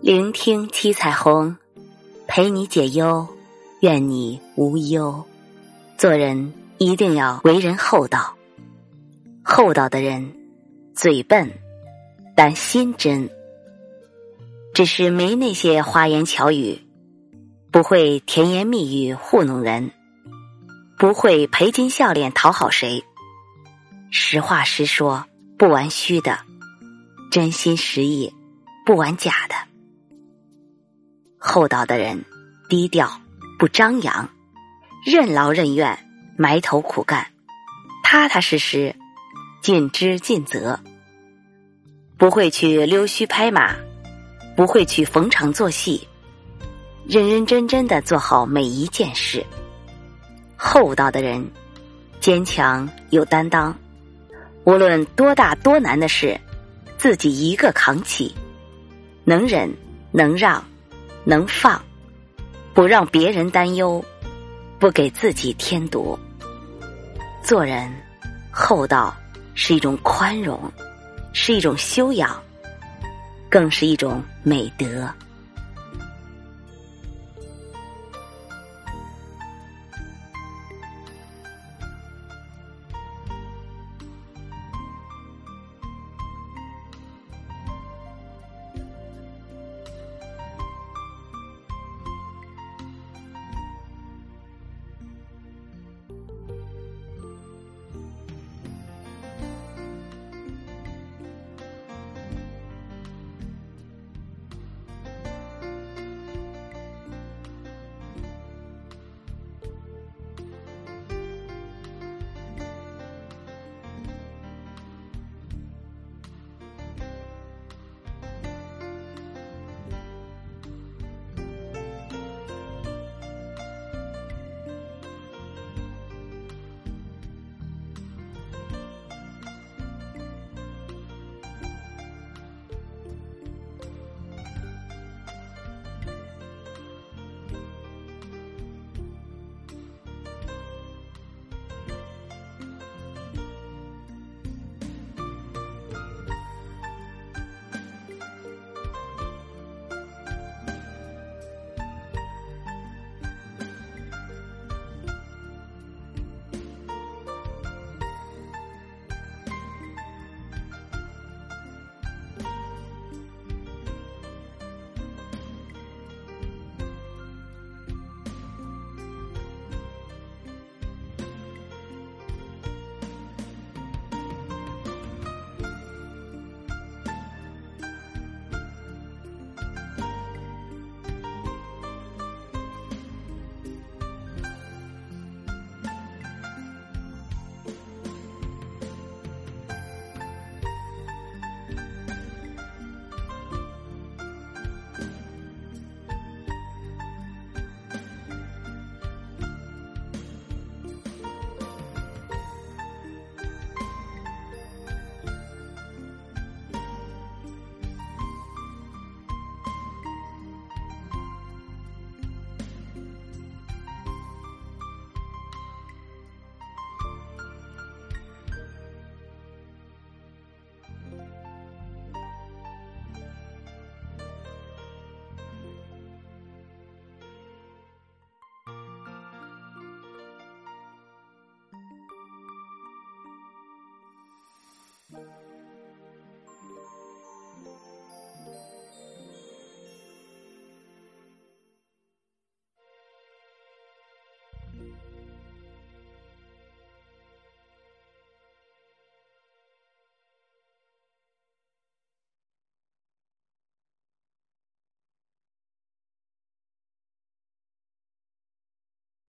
聆听七彩虹，陪你解忧，愿你无忧。做人一定要为人厚道，厚道的人嘴笨，但心真，只是没那些花言巧语，不会甜言蜜语糊弄人，不会赔金笑脸讨好谁，实话实说，不玩虚的，真心实意，不玩假的。厚道的人低调，不张扬。任劳任怨，埋头苦干，踏踏实实，尽职尽责，不会去溜须拍马，不会去逢场作戏，认认真真的做好每一件事。厚道的人，坚强有担当，无论多大多难的事，自己一个扛起，能忍能让能放，不让别人担忧。不给自己添堵，做人厚道是一种宽容，是一种修养，更是一种美德。